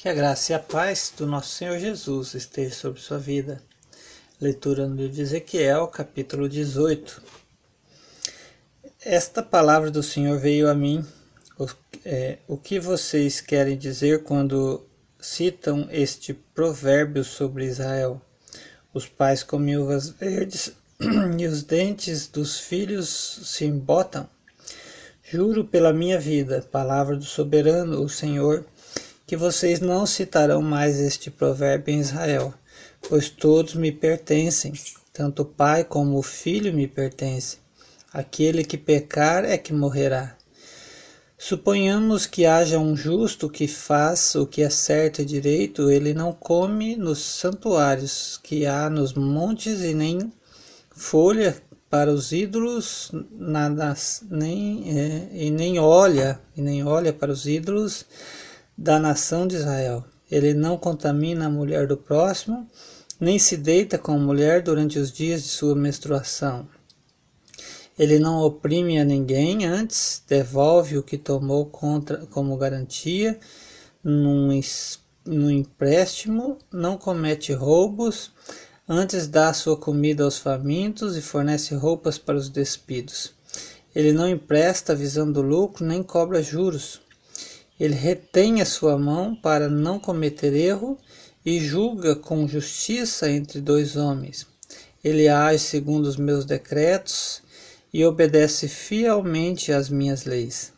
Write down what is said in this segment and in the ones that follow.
Que a graça e a paz do nosso Senhor Jesus esteja sobre sua vida. Leitura no livro de Ezequiel, capítulo 18. Esta palavra do Senhor veio a mim. O, é, o que vocês querem dizer quando citam este provérbio sobre Israel? Os pais comem uvas verdes e os dentes dos filhos se embotam. Juro pela minha vida, palavra do soberano, o Senhor, que vocês não citarão mais este provérbio em Israel, pois todos me pertencem, tanto o pai como o filho me pertencem. Aquele que pecar é que morrerá. Suponhamos que haja um justo que faz o que é certo e direito, ele não come nos santuários que há nos montes e nem folha para os ídolos, nada, nem, é, e nem olha, e nem olha para os ídolos da nação de Israel. Ele não contamina a mulher do próximo, nem se deita com a mulher durante os dias de sua menstruação. Ele não oprime a ninguém, antes devolve o que tomou contra, como garantia num, num empréstimo, não comete roubos, antes dá sua comida aos famintos e fornece roupas para os despidos. Ele não empresta visando lucro, nem cobra juros. Ele retém a sua mão para não cometer erro e julga com justiça entre dois homens. Ele age segundo os meus decretos e obedece fielmente às minhas leis.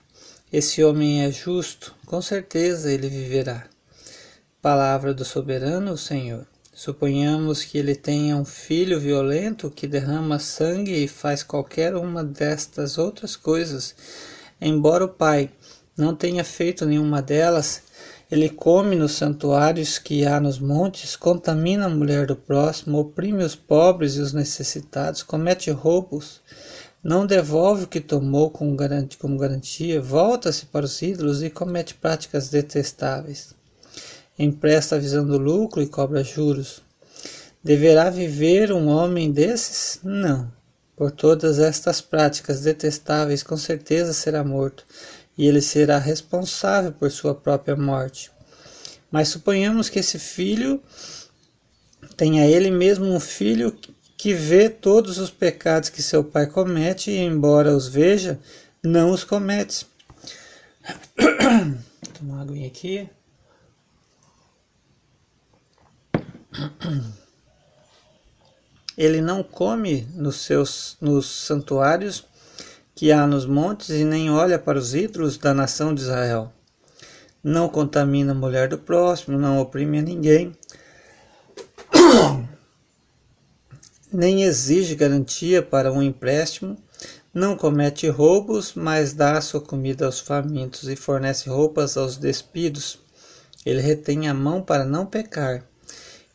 Esse homem é justo, com certeza ele viverá. Palavra do soberano, Senhor. Suponhamos que ele tenha um filho violento que derrama sangue e faz qualquer uma destas outras coisas, embora o pai não tenha feito nenhuma delas, ele come nos santuários que há nos montes, contamina a mulher do próximo, oprime os pobres e os necessitados, comete roubos, não devolve o que tomou como garantia, volta-se para os ídolos e comete práticas detestáveis. Empresta visando lucro e cobra juros. Deverá viver um homem desses? Não. Por todas estas práticas detestáveis, com certeza será morto e ele será responsável por sua própria morte. Mas suponhamos que esse filho tenha ele mesmo um filho que vê todos os pecados que seu pai comete e, embora os veja, não os comete. Tomar uma aguinha aqui. Ele não come nos seus nos santuários que há nos montes e nem olha para os ídolos da nação de Israel. Não contamina a mulher do próximo, não oprime a ninguém, nem exige garantia para um empréstimo, não comete roubos, mas dá sua comida aos famintos e fornece roupas aos despidos. Ele retém a mão para não pecar,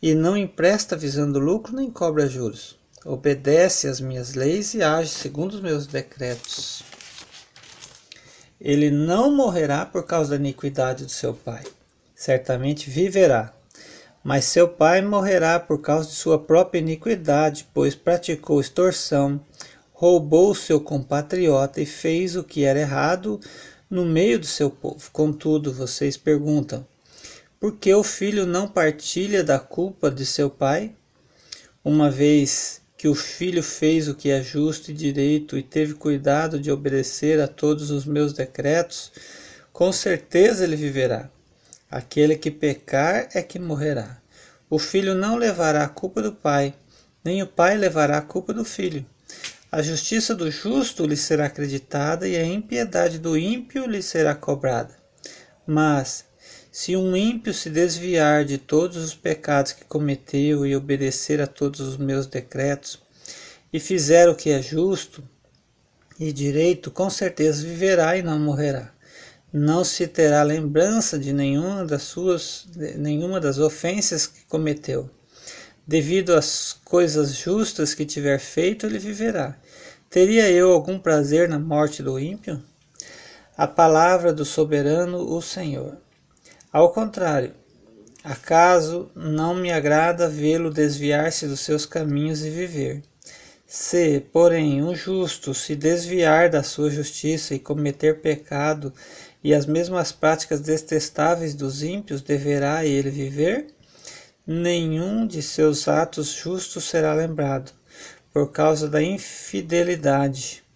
e não empresta visando lucro nem cobra juros obedece às minhas leis e age segundo os meus decretos. Ele não morrerá por causa da iniquidade do seu pai. Certamente viverá. Mas seu pai morrerá por causa de sua própria iniquidade, pois praticou extorsão, roubou seu compatriota e fez o que era errado no meio do seu povo. Contudo, vocês perguntam: por que o filho não partilha da culpa de seu pai? Uma vez que o filho fez o que é justo e direito e teve cuidado de obedecer a todos os meus decretos, com certeza ele viverá. Aquele que pecar é que morrerá. O filho não levará a culpa do pai, nem o pai levará a culpa do filho. A justiça do justo lhe será acreditada e a impiedade do ímpio lhe será cobrada. Mas, se um ímpio se desviar de todos os pecados que cometeu e obedecer a todos os meus decretos, e fizer o que é justo e direito, com certeza viverá e não morrerá. Não se terá lembrança de nenhuma das suas, nenhuma das ofensas que cometeu. Devido às coisas justas que tiver feito, ele viverá. Teria eu algum prazer na morte do ímpio? A palavra do soberano, o Senhor. Ao contrário, acaso não me agrada vê-lo desviar-se dos seus caminhos e viver? Se, porém, um justo se desviar da sua justiça e cometer pecado e as mesmas práticas detestáveis dos ímpios deverá ele viver? Nenhum de seus atos justos será lembrado, por causa da infidelidade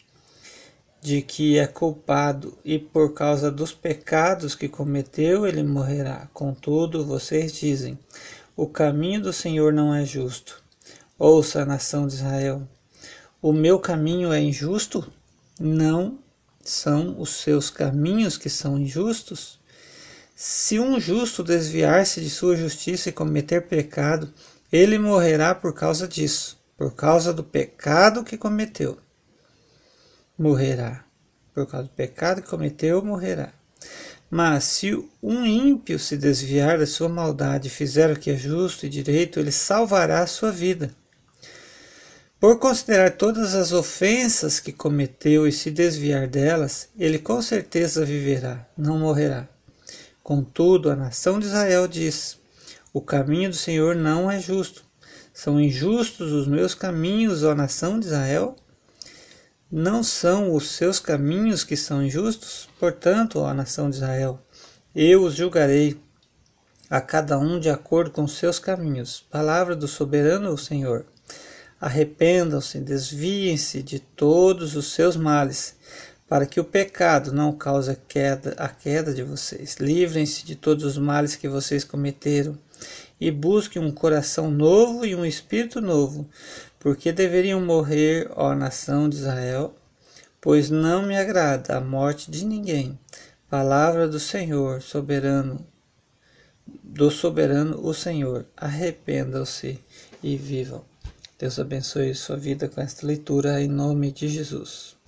de que é culpado e por causa dos pecados que cometeu, ele morrerá. Contudo, vocês dizem: o caminho do Senhor não é justo. Ouça, nação de Israel: o meu caminho é injusto? Não são os seus caminhos que são injustos? Se um justo desviar-se de sua justiça e cometer pecado, ele morrerá por causa disso, por causa do pecado que cometeu morrerá. Por causa do pecado que cometeu, morrerá. Mas se um ímpio se desviar da sua maldade e fizer o que é justo e direito, ele salvará a sua vida. Por considerar todas as ofensas que cometeu e se desviar delas, ele com certeza viverá, não morrerá. Contudo, a nação de Israel diz: O caminho do Senhor não é justo. São injustos os meus caminhos, ó nação de Israel? Não são os seus caminhos que são injustos? Portanto, ó nação de Israel, eu os julgarei, a cada um de acordo com seus caminhos. Palavra do soberano Senhor. Arrependam-se, desviem-se de todos os seus males, para que o pecado não cause a queda, a queda de vocês. Livrem-se de todos os males que vocês cometeram e busquem um coração novo e um espírito novo, porque deveriam morrer, ó nação de Israel? Pois não me agrada a morte de ninguém. Palavra do Senhor, soberano, do soberano o Senhor. Arrependam-se e vivam. Deus abençoe sua vida com esta leitura em nome de Jesus.